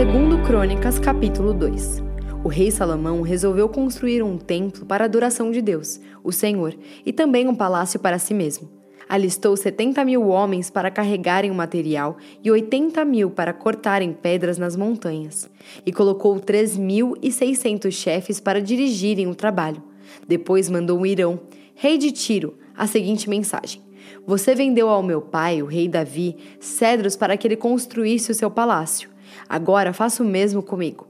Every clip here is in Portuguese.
Segundo Crônicas, capítulo 2. O rei Salomão resolveu construir um templo para a adoração de Deus, o Senhor, e também um palácio para si mesmo. Alistou 70 mil homens para carregarem o material e 80 mil para cortarem pedras nas montanhas, e colocou 3.600 chefes para dirigirem o trabalho. Depois mandou Irão, rei de Tiro, a seguinte mensagem: Você vendeu ao meu pai, o rei Davi, cedros para que ele construísse o seu palácio. Agora faça o mesmo comigo.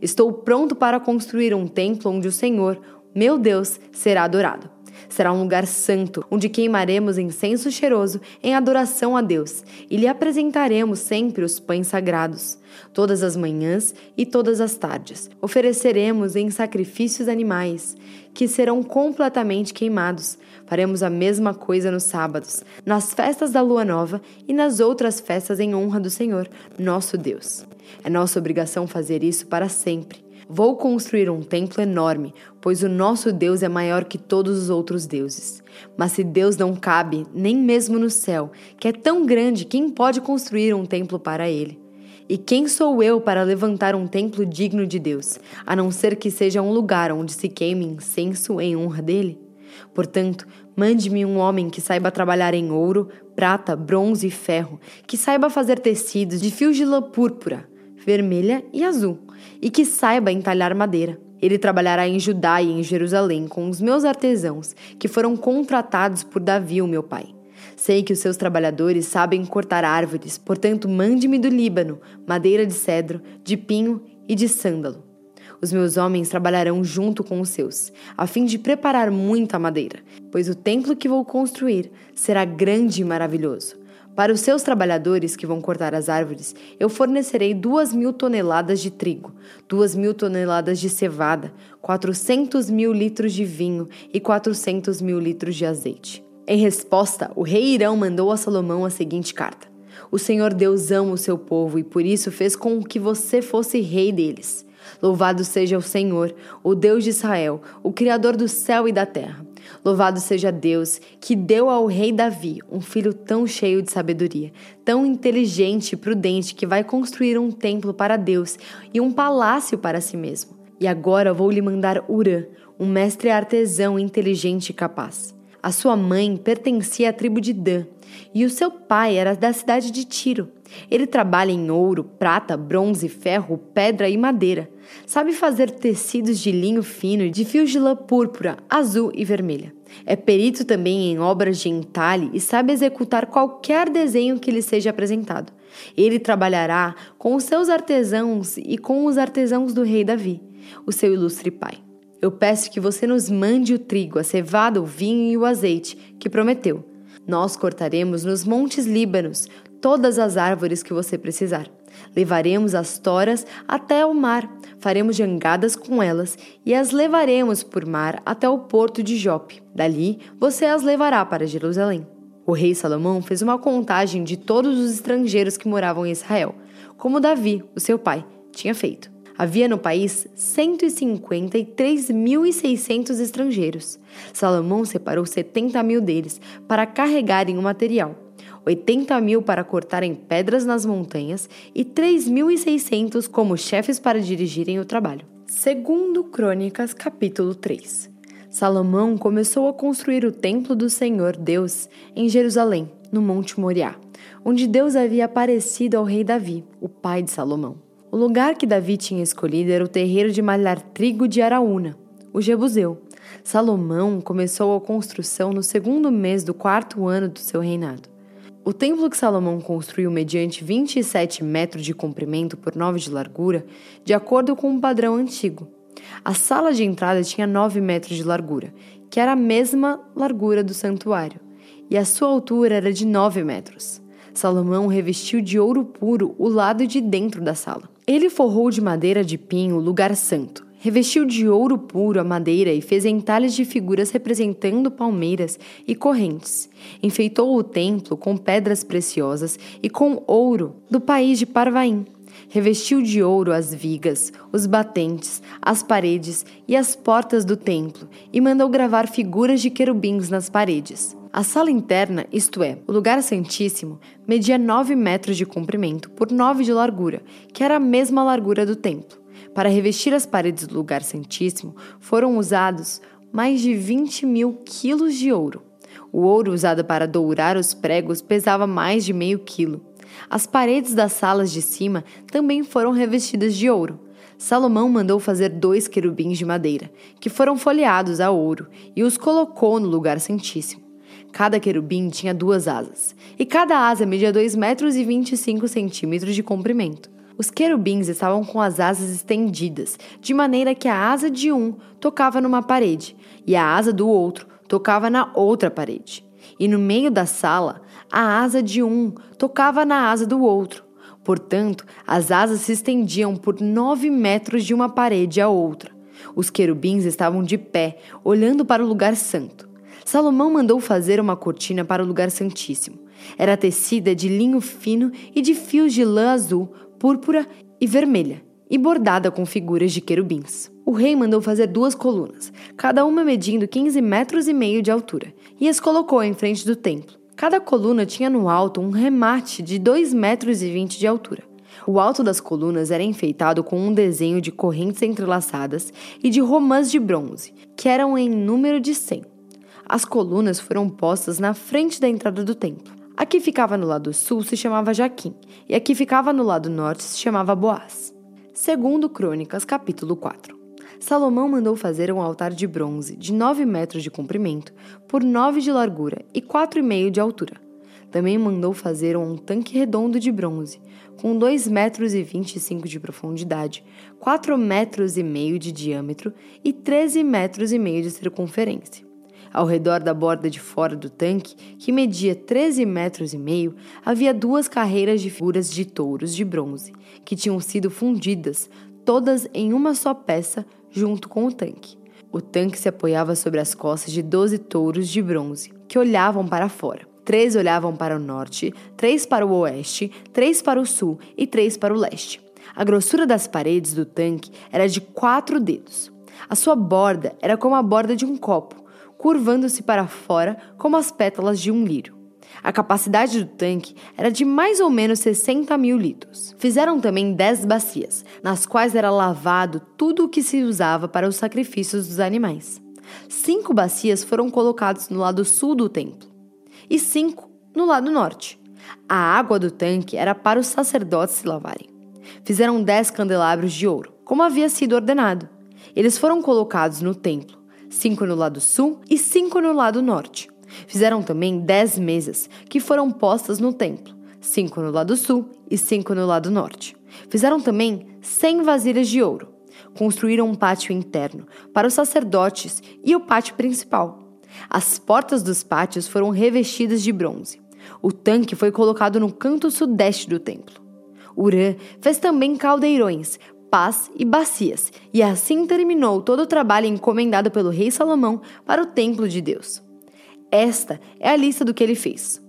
Estou pronto para construir um templo onde o Senhor, meu Deus, será adorado. Será um lugar santo, onde queimaremos incenso cheiroso em adoração a Deus e lhe apresentaremos sempre os pães sagrados. Todas as manhãs e todas as tardes ofereceremos em sacrifícios animais, que serão completamente queimados. Faremos a mesma coisa nos sábados, nas festas da lua nova e nas outras festas em honra do Senhor, nosso Deus. É nossa obrigação fazer isso para sempre. Vou construir um templo enorme, pois o nosso Deus é maior que todos os outros deuses. Mas se Deus não cabe, nem mesmo no céu, que é tão grande, quem pode construir um templo para ele? E quem sou eu para levantar um templo digno de Deus, a não ser que seja um lugar onde se queime incenso em honra dele? Portanto, mande-me um homem que saiba trabalhar em ouro, prata, bronze e ferro, que saiba fazer tecidos de fios de lã púrpura, vermelha e azul, e que saiba entalhar madeira. Ele trabalhará em Judá e em Jerusalém com os meus artesãos, que foram contratados por Davi, o meu pai. Sei que os seus trabalhadores sabem cortar árvores, portanto, mande-me do Líbano madeira de cedro, de pinho e de sândalo. Os meus homens trabalharão junto com os seus, a fim de preparar muita madeira, pois o templo que vou construir será grande e maravilhoso. Para os seus trabalhadores que vão cortar as árvores, eu fornecerei duas mil toneladas de trigo, duas mil toneladas de cevada, quatrocentos mil litros de vinho e quatrocentos mil litros de azeite. Em resposta, o rei Irão mandou a Salomão a seguinte carta: O Senhor Deus ama o seu povo e por isso fez com que você fosse rei deles. Louvado seja o Senhor, o Deus de Israel, o Criador do céu e da terra. Louvado seja Deus, que deu ao rei Davi um filho tão cheio de sabedoria, tão inteligente e prudente, que vai construir um templo para Deus e um palácio para si mesmo. E agora vou lhe mandar Urã, um mestre artesão inteligente e capaz. A sua mãe pertencia à tribo de Dan e o seu pai era da cidade de Tiro. Ele trabalha em ouro, prata, bronze, ferro, pedra e madeira. Sabe fazer tecidos de linho fino, de fios de lã púrpura, azul e vermelha. É perito também em obras de entalhe e sabe executar qualquer desenho que lhe seja apresentado. Ele trabalhará com os seus artesãos e com os artesãos do rei Davi, o seu ilustre pai. Eu peço que você nos mande o trigo, a cevada, o vinho e o azeite, que prometeu. Nós cortaremos nos montes Líbanos todas as árvores que você precisar. Levaremos as toras até o mar, faremos jangadas com elas e as levaremos por mar até o porto de Jope. Dali você as levará para Jerusalém. O rei Salomão fez uma contagem de todos os estrangeiros que moravam em Israel, como Davi, o seu pai, tinha feito. Havia no país 153.600 estrangeiros. Salomão separou 70 mil deles para carregarem o material 80 mil para cortarem pedras nas montanhas e 3.600 como chefes para dirigirem o trabalho. Segundo Crônicas, capítulo 3. Salomão começou a construir o templo do Senhor Deus em Jerusalém, no Monte Moriá, onde Deus havia aparecido ao rei Davi, o pai de Salomão. O lugar que Davi tinha escolhido era o terreiro de malhar trigo de Araúna, o Jebuseu. Salomão começou a construção no segundo mês do quarto ano do seu reinado. O templo que Salomão construiu mediante 27 metros de comprimento por 9 de largura, de acordo com um padrão antigo. A sala de entrada tinha 9 metros de largura, que era a mesma largura do santuário, e a sua altura era de 9 metros. Salomão revestiu de ouro puro o lado de dentro da sala. Ele forrou de madeira de pinho o lugar santo, Revestiu de ouro puro a madeira e fez entalhes de figuras representando palmeiras e correntes. Enfeitou o templo com pedras preciosas e com ouro do país de Parvaim. Revestiu de ouro as vigas, os batentes, as paredes e as portas do templo e mandou gravar figuras de querubins nas paredes. A sala interna, isto é, o lugar santíssimo, media 9 metros de comprimento por 9 de largura, que era a mesma largura do templo. Para revestir as paredes do lugar santíssimo, foram usados mais de 20 mil quilos de ouro. O ouro usado para dourar os pregos pesava mais de meio quilo. As paredes das salas de cima também foram revestidas de ouro. Salomão mandou fazer dois querubins de madeira, que foram folheados a ouro, e os colocou no lugar santíssimo. Cada querubim tinha duas asas, e cada asa media 2 metros e 25 centímetros de comprimento. Os querubins estavam com as asas estendidas, de maneira que a asa de um tocava numa parede e a asa do outro tocava na outra parede. E no meio da sala, a asa de um tocava na asa do outro. Portanto, as asas se estendiam por nove metros de uma parede à outra. Os querubins estavam de pé, olhando para o lugar santo. Salomão mandou fazer uma cortina para o lugar santíssimo. Era tecida de linho fino e de fios de lã azul, púrpura e vermelha, e bordada com figuras de querubins. O rei mandou fazer duas colunas, cada uma medindo 15 metros e meio de altura, e as colocou em frente do templo. Cada coluna tinha no alto um remate de 2 metros e 20 de altura. O alto das colunas era enfeitado com um desenho de correntes entrelaçadas e de romãs de bronze, que eram em número de 100. As colunas foram postas na frente da entrada do templo. A que ficava no lado sul se chamava Jaquim, e a que ficava no lado norte se chamava Boaz. Segundo Crônicas, capítulo 4. Salomão mandou fazer um altar de bronze de 9 metros de comprimento por 9 de largura e 4,5 de altura. Também mandou fazer um tanque redondo de bronze, com 2 metros e 25 de profundidade, 4 metros e meio de diâmetro e 13 metros e meio de circunferência. Ao redor da borda de fora do tanque, que media 13 metros e meio, havia duas carreiras de figuras de touros de bronze, que tinham sido fundidas, todas em uma só peça, junto com o tanque. O tanque se apoiava sobre as costas de 12 touros de bronze, que olhavam para fora. Três olhavam para o norte, três para o oeste, três para o sul e três para o leste. A grossura das paredes do tanque era de quatro dedos. A sua borda era como a borda de um copo, curvando-se para fora como as pétalas de um lírio. A capacidade do tanque era de mais ou menos 60 mil litros. Fizeram também 10 bacias, nas quais era lavado tudo o que se usava para os sacrifícios dos animais. Cinco bacias foram colocadas no lado sul do templo e cinco no lado norte. A água do tanque era para os sacerdotes se lavarem. Fizeram dez candelabros de ouro, como havia sido ordenado. Eles foram colocados no templo cinco no lado sul e cinco no lado norte. Fizeram também dez mesas, que foram postas no templo, cinco no lado sul e cinco no lado norte. Fizeram também cem vasilhas de ouro. Construíram um pátio interno para os sacerdotes e o pátio principal. As portas dos pátios foram revestidas de bronze. O tanque foi colocado no canto sudeste do templo. Urã fez também caldeirões pás e bacias, e assim terminou todo o trabalho encomendado pelo rei Salomão para o templo de Deus. Esta é a lista do que ele fez: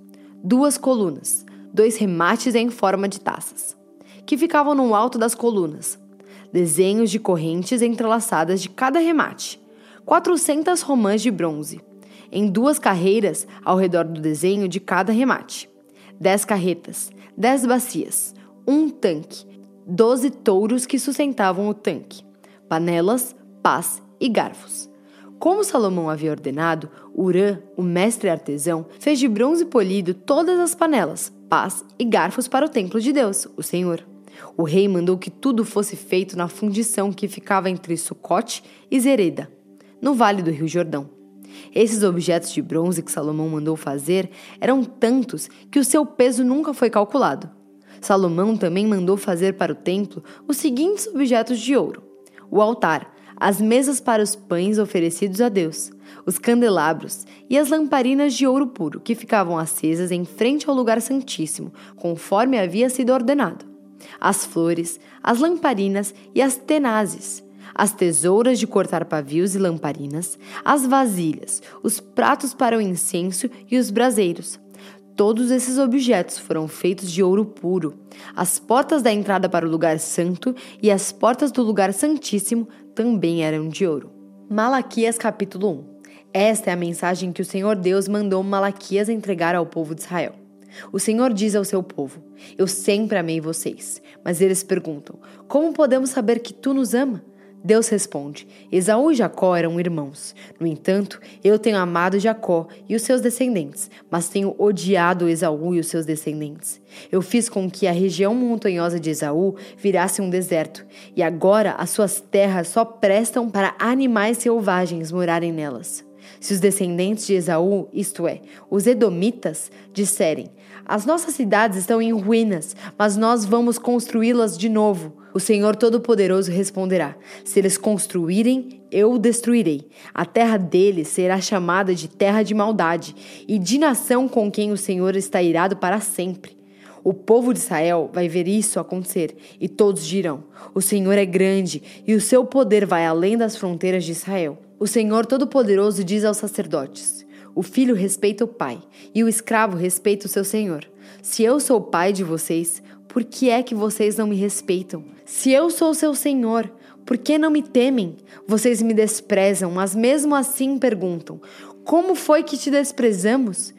duas colunas, dois remates em forma de taças, que ficavam no alto das colunas, desenhos de correntes entrelaçadas de cada remate, 400 romãs de bronze, em duas carreiras ao redor do desenho de cada remate, dez carretas, dez bacias, um tanque doze touros que sustentavam o tanque, panelas, pás e garfos. Como Salomão havia ordenado, Urã, o mestre artesão, fez de bronze polido todas as panelas, pás e garfos para o templo de Deus, o Senhor. O rei mandou que tudo fosse feito na fundição que ficava entre Sucote e Zereda, no vale do Rio Jordão. Esses objetos de bronze que Salomão mandou fazer eram tantos que o seu peso nunca foi calculado. Salomão também mandou fazer para o templo os seguintes objetos de ouro: o altar, as mesas para os pães oferecidos a Deus, os candelabros e as lamparinas de ouro puro que ficavam acesas em frente ao lugar santíssimo, conforme havia sido ordenado. As flores, as lamparinas e as tenazes, as tesouras de cortar pavios e lamparinas, as vasilhas, os pratos para o incenso e os braseiros, Todos esses objetos foram feitos de ouro puro. As portas da entrada para o lugar santo e as portas do lugar santíssimo também eram de ouro. Malaquias capítulo 1 Esta é a mensagem que o Senhor Deus mandou Malaquias entregar ao povo de Israel. O Senhor diz ao seu povo: Eu sempre amei vocês. Mas eles perguntam: Como podemos saber que tu nos ama? Deus responde: Esaú e Jacó eram irmãos. No entanto, eu tenho amado Jacó e os seus descendentes, mas tenho odiado Esaú e os seus descendentes. Eu fiz com que a região montanhosa de Esaú virasse um deserto, e agora as suas terras só prestam para animais selvagens morarem nelas. Se os descendentes de Esaú, isto é, os edomitas, disserem: As nossas cidades estão em ruínas, mas nós vamos construí-las de novo o Senhor Todo-Poderoso responderá: Se eles construírem, eu o destruirei. A terra deles será chamada de terra de maldade e de nação com quem o Senhor está irado para sempre. O povo de Israel vai ver isso acontecer e todos dirão: O Senhor é grande e o seu poder vai além das fronteiras de Israel. O Senhor Todo-Poderoso diz aos sacerdotes: O filho respeita o pai e o escravo respeita o seu senhor. Se eu sou o pai de vocês, por que é que vocês não me respeitam? Se eu sou seu Senhor, por que não me temem? Vocês me desprezam, mas mesmo assim perguntam: Como foi que te desprezamos?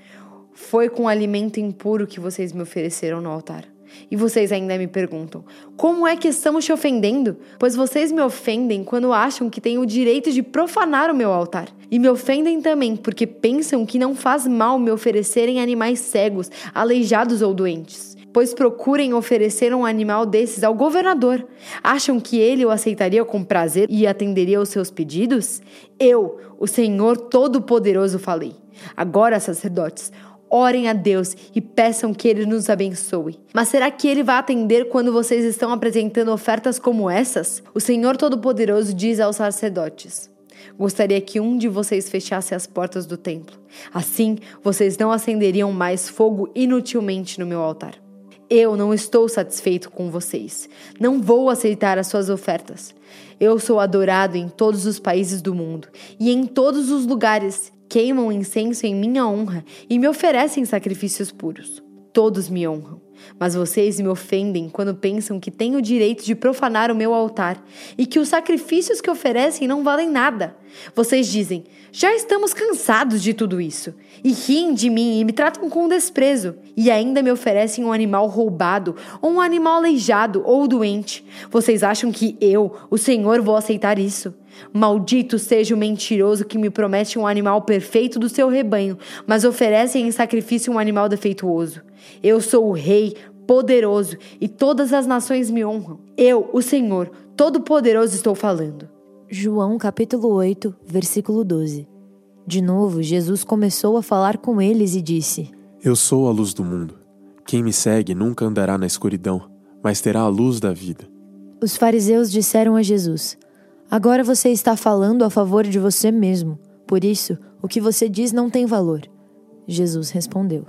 Foi com alimento impuro que vocês me ofereceram no altar. E vocês ainda me perguntam: como é que estamos te ofendendo? Pois vocês me ofendem quando acham que têm o direito de profanar o meu altar. E me ofendem também porque pensam que não faz mal me oferecerem animais cegos, aleijados ou doentes pois procurem oferecer um animal desses ao governador. Acham que ele o aceitaria com prazer e atenderia aos seus pedidos? Eu, o Senhor Todo-Poderoso, falei. Agora, sacerdotes, orem a Deus e peçam que Ele nos abençoe. Mas será que Ele vai atender quando vocês estão apresentando ofertas como essas? O Senhor Todo-Poderoso diz aos sacerdotes. Gostaria que um de vocês fechasse as portas do templo. Assim, vocês não acenderiam mais fogo inutilmente no meu altar. Eu não estou satisfeito com vocês. Não vou aceitar as suas ofertas. Eu sou adorado em todos os países do mundo e em todos os lugares queimam incenso em minha honra e me oferecem sacrifícios puros. Todos me honram. Mas vocês me ofendem quando pensam que têm o direito de profanar o meu altar e que os sacrifícios que oferecem não valem nada. Vocês dizem: já estamos cansados de tudo isso, e riem de mim e me tratam com desprezo, e ainda me oferecem um animal roubado, ou um animal aleijado ou doente. Vocês acham que eu, o Senhor, vou aceitar isso? Maldito seja o mentiroso que me promete um animal perfeito do seu rebanho, mas oferece em sacrifício um animal defeituoso. Eu sou o Rei, poderoso, e todas as nações me honram. Eu, o Senhor, todo-poderoso, estou falando. João capítulo 8, versículo 12. De novo, Jesus começou a falar com eles e disse: Eu sou a luz do mundo. Quem me segue nunca andará na escuridão, mas terá a luz da vida. Os fariseus disseram a Jesus: Agora você está falando a favor de você mesmo. Por isso, o que você diz não tem valor. Jesus respondeu: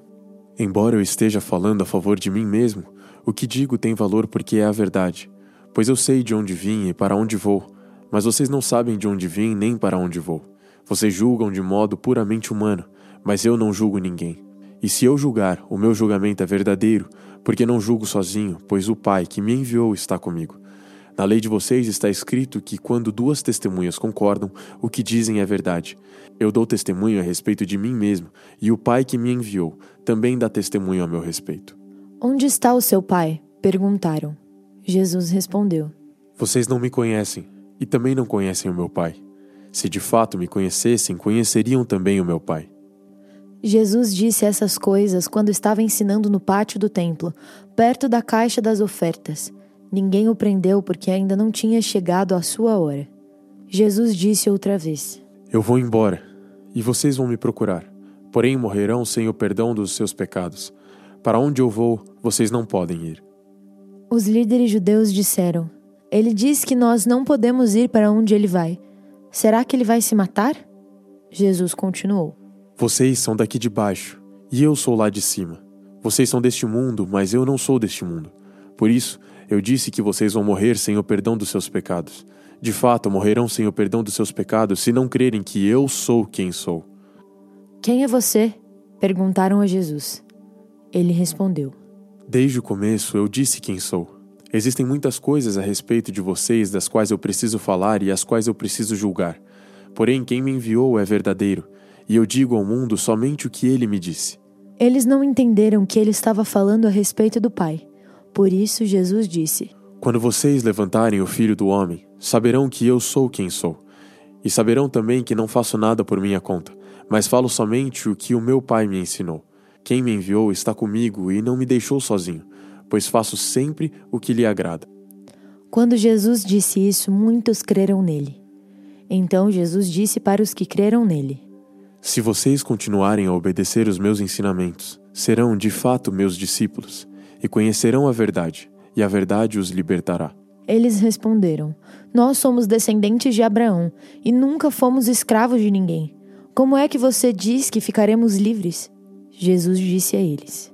Embora eu esteja falando a favor de mim mesmo, o que digo tem valor porque é a verdade. Pois eu sei de onde vim e para onde vou, mas vocês não sabem de onde vim nem para onde vou. Vocês julgam de modo puramente humano, mas eu não julgo ninguém. E se eu julgar, o meu julgamento é verdadeiro, porque não julgo sozinho, pois o Pai que me enviou está comigo. Na lei de vocês está escrito que quando duas testemunhas concordam, o que dizem é verdade. Eu dou testemunho a respeito de mim mesmo, e o Pai que me enviou também dá testemunho a meu respeito. Onde está o seu Pai? perguntaram. Jesus respondeu: Vocês não me conhecem, e também não conhecem o meu Pai. Se de fato me conhecessem, conheceriam também o meu Pai. Jesus disse essas coisas quando estava ensinando no pátio do templo, perto da caixa das ofertas. Ninguém o prendeu porque ainda não tinha chegado a sua hora. Jesus disse outra vez: Eu vou embora, e vocês vão me procurar, porém morrerão sem o perdão dos seus pecados. Para onde eu vou, vocês não podem ir. Os líderes judeus disseram: Ele diz que nós não podemos ir para onde ele vai. Será que ele vai se matar? Jesus continuou: Vocês são daqui de baixo, e eu sou lá de cima. Vocês são deste mundo, mas eu não sou deste mundo. Por isso, eu disse que vocês vão morrer sem o perdão dos seus pecados. De fato, morrerão sem o perdão dos seus pecados se não crerem que eu sou quem sou. Quem é você? perguntaram a Jesus. Ele respondeu: Desde o começo eu disse quem sou. Existem muitas coisas a respeito de vocês das quais eu preciso falar e as quais eu preciso julgar. Porém, quem me enviou é verdadeiro, e eu digo ao mundo somente o que ele me disse. Eles não entenderam que ele estava falando a respeito do Pai. Por isso, Jesus disse: Quando vocês levantarem o filho do homem, saberão que eu sou quem sou. E saberão também que não faço nada por minha conta, mas falo somente o que o meu Pai me ensinou. Quem me enviou está comigo e não me deixou sozinho, pois faço sempre o que lhe agrada. Quando Jesus disse isso, muitos creram nele. Então Jesus disse para os que creram nele: Se vocês continuarem a obedecer os meus ensinamentos, serão de fato meus discípulos, e conhecerão a verdade, e a verdade os libertará. Eles responderam: Nós somos descendentes de Abraão e nunca fomos escravos de ninguém. Como é que você diz que ficaremos livres? Jesus disse a eles: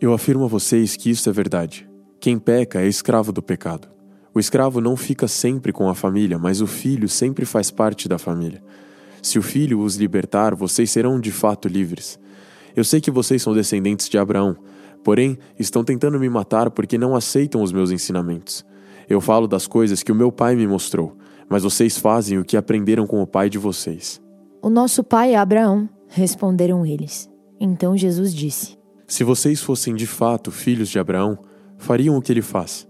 Eu afirmo a vocês que isso é verdade. Quem peca é escravo do pecado. O escravo não fica sempre com a família, mas o filho sempre faz parte da família. Se o filho os libertar, vocês serão de fato livres. Eu sei que vocês são descendentes de Abraão, porém estão tentando me matar porque não aceitam os meus ensinamentos. Eu falo das coisas que o meu pai me mostrou, mas vocês fazem o que aprenderam com o pai de vocês. O nosso pai é Abraão, responderam eles. Então Jesus disse: Se vocês fossem de fato filhos de Abraão, fariam o que ele faz.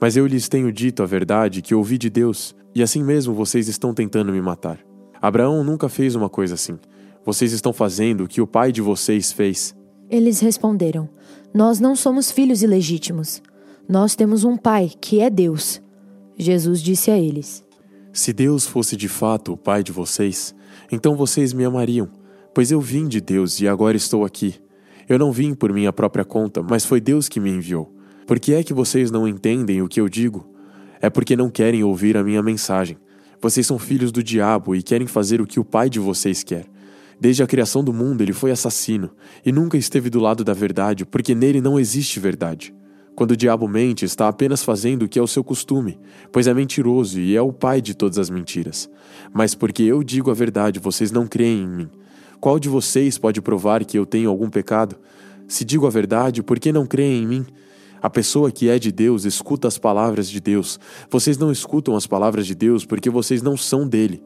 Mas eu lhes tenho dito a verdade que ouvi de Deus, e assim mesmo vocês estão tentando me matar. Abraão nunca fez uma coisa assim. Vocês estão fazendo o que o pai de vocês fez. Eles responderam: Nós não somos filhos ilegítimos. Nós temos um pai, que é Deus. Jesus disse a eles: Se Deus fosse de fato o pai de vocês, então vocês me amariam, pois eu vim de Deus e agora estou aqui. Eu não vim por minha própria conta, mas foi Deus que me enviou. Por que é que vocês não entendem o que eu digo? É porque não querem ouvir a minha mensagem. Vocês são filhos do diabo e querem fazer o que o pai de vocês quer. Desde a criação do mundo, ele foi assassino e nunca esteve do lado da verdade, porque nele não existe verdade. Quando o diabo mente, está apenas fazendo o que é o seu costume, pois é mentiroso e é o pai de todas as mentiras. Mas porque eu digo a verdade, vocês não creem em mim. Qual de vocês pode provar que eu tenho algum pecado? Se digo a verdade, por que não creem em mim? A pessoa que é de Deus escuta as palavras de Deus. Vocês não escutam as palavras de Deus porque vocês não são dele.